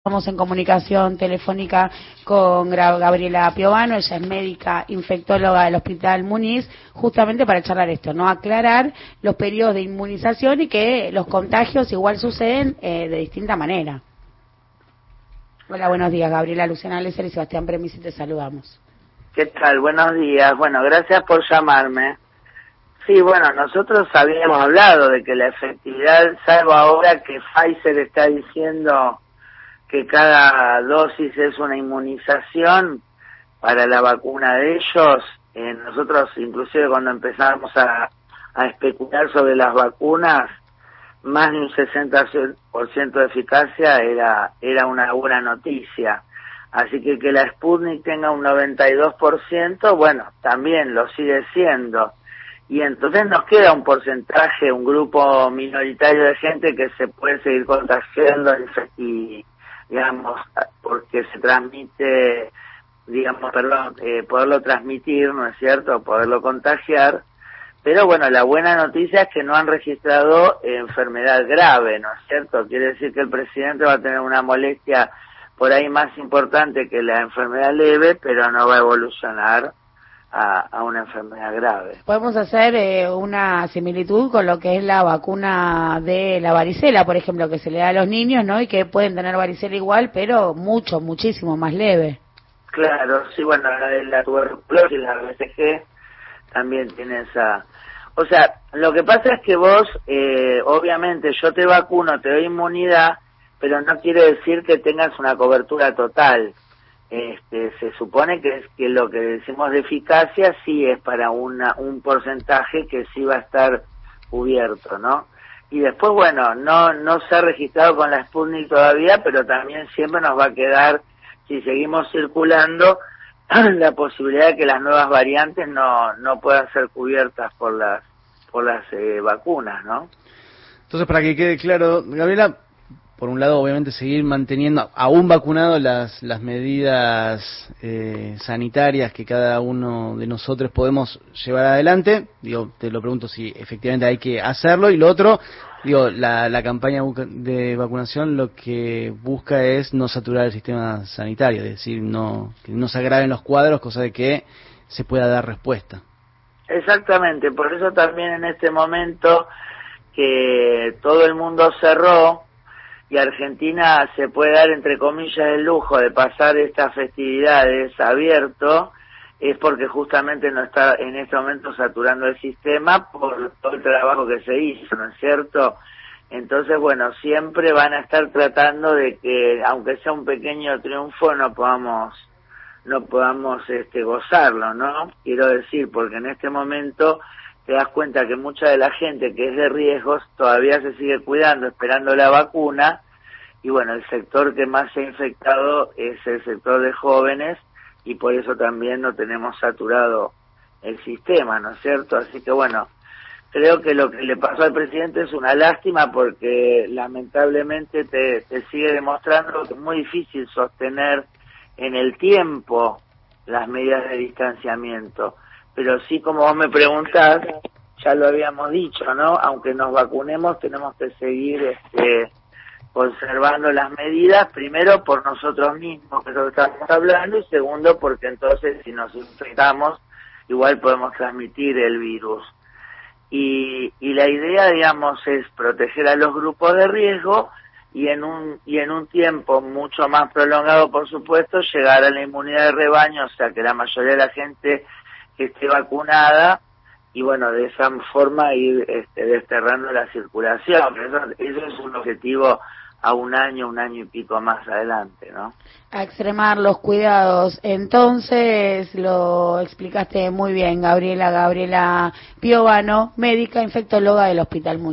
Estamos en comunicación telefónica con Gabriela Piovano, ella es médica infectóloga del Hospital Muniz, justamente para charlar esto, ¿no? Aclarar los periodos de inmunización y que los contagios igual suceden eh, de distinta manera. Hola, buenos días, Gabriela Luciana Lesser y Sebastián Premisi, te saludamos. ¿Qué tal? Buenos días. Bueno, gracias por llamarme. Sí, bueno, nosotros habíamos hablado de que la efectividad, salvo ahora que Pfizer está diciendo que cada dosis es una inmunización para la vacuna de ellos. Eh, nosotros, inclusive cuando empezamos a, especular sobre las vacunas, más de un 60% de eficacia era, era una buena noticia. Así que que la Sputnik tenga un 92%, bueno, también lo sigue siendo. Y entonces nos queda un porcentaje, un grupo minoritario de gente que se puede seguir contagiando y, digamos, porque se transmite, digamos, perdón, eh, poderlo transmitir, ¿no es cierto?, poderlo contagiar. Pero bueno, la buena noticia es que no han registrado enfermedad grave, ¿no es cierto? Quiere decir que el presidente va a tener una molestia por ahí más importante que la enfermedad leve, pero no va a evolucionar a, una enfermedad grave. Podemos hacer eh, una similitud con lo que es la vacuna de la varicela, por ejemplo, que se le da a los niños, ¿no? Y que pueden tener varicela igual, pero mucho, muchísimo más leve. Claro, sí, bueno, la de la tuberculosis, la BCG, también tiene esa... O sea, lo que pasa es que vos, eh, obviamente, yo te vacuno, te doy inmunidad, pero no quiere decir que tengas una cobertura total este, se supone que es que lo que decimos de eficacia sí es para una, un porcentaje que sí va a estar cubierto, ¿no? Y después, bueno, no, no se ha registrado con la Sputnik todavía, pero también siempre nos va a quedar, si seguimos circulando, la posibilidad de que las nuevas variantes no, no puedan ser cubiertas por las, por las eh, vacunas, ¿no? Entonces, para que quede claro, Gabriela, por un lado, obviamente, seguir manteniendo, aún vacunado, las, las medidas eh, sanitarias que cada uno de nosotros podemos llevar adelante. Digo, te lo pregunto si efectivamente hay que hacerlo. Y lo otro, digo, la, la campaña de vacunación lo que busca es no saturar el sistema sanitario, es decir, no, que no se agraven los cuadros, cosa de que se pueda dar respuesta. Exactamente, por eso también en este momento que todo el mundo cerró, y Argentina se puede dar, entre comillas, el lujo de pasar estas festividades abierto, es porque justamente no está en este momento saturando el sistema por todo el trabajo que se hizo, ¿no es cierto? Entonces, bueno, siempre van a estar tratando de que, aunque sea un pequeño triunfo, no podamos no podamos este, gozarlo, ¿no? Quiero decir, porque en este momento te das cuenta que mucha de la gente que es de riesgos todavía se sigue cuidando, esperando la vacuna, y bueno, el sector que más se ha infectado es el sector de jóvenes, y por eso también no tenemos saturado el sistema, ¿no es cierto? Así que bueno, creo que lo que le pasó al presidente es una lástima porque lamentablemente te, sigue demostrando que es muy difícil sostener en el tiempo las medidas de distanciamiento pero sí como vos me preguntás, ya lo habíamos dicho, ¿no? Aunque nos vacunemos, tenemos que seguir este, conservando las medidas, primero por nosotros mismos, que es lo que estamos hablando, y segundo porque entonces si nos infectamos, igual podemos transmitir el virus. Y, y la idea, digamos, es proteger a los grupos de riesgo y en un y en un tiempo mucho más prolongado, por supuesto, llegar a la inmunidad de rebaño, o sea, que la mayoría de la gente que esté vacunada y bueno, de esa forma ir este, desterrando la circulación. Eso, eso es un objetivo a un año, un año y pico más adelante, ¿no? A extremar los cuidados. Entonces, lo explicaste muy bien, Gabriela, Gabriela Piovano, médica infectóloga del Hospital Muñoz.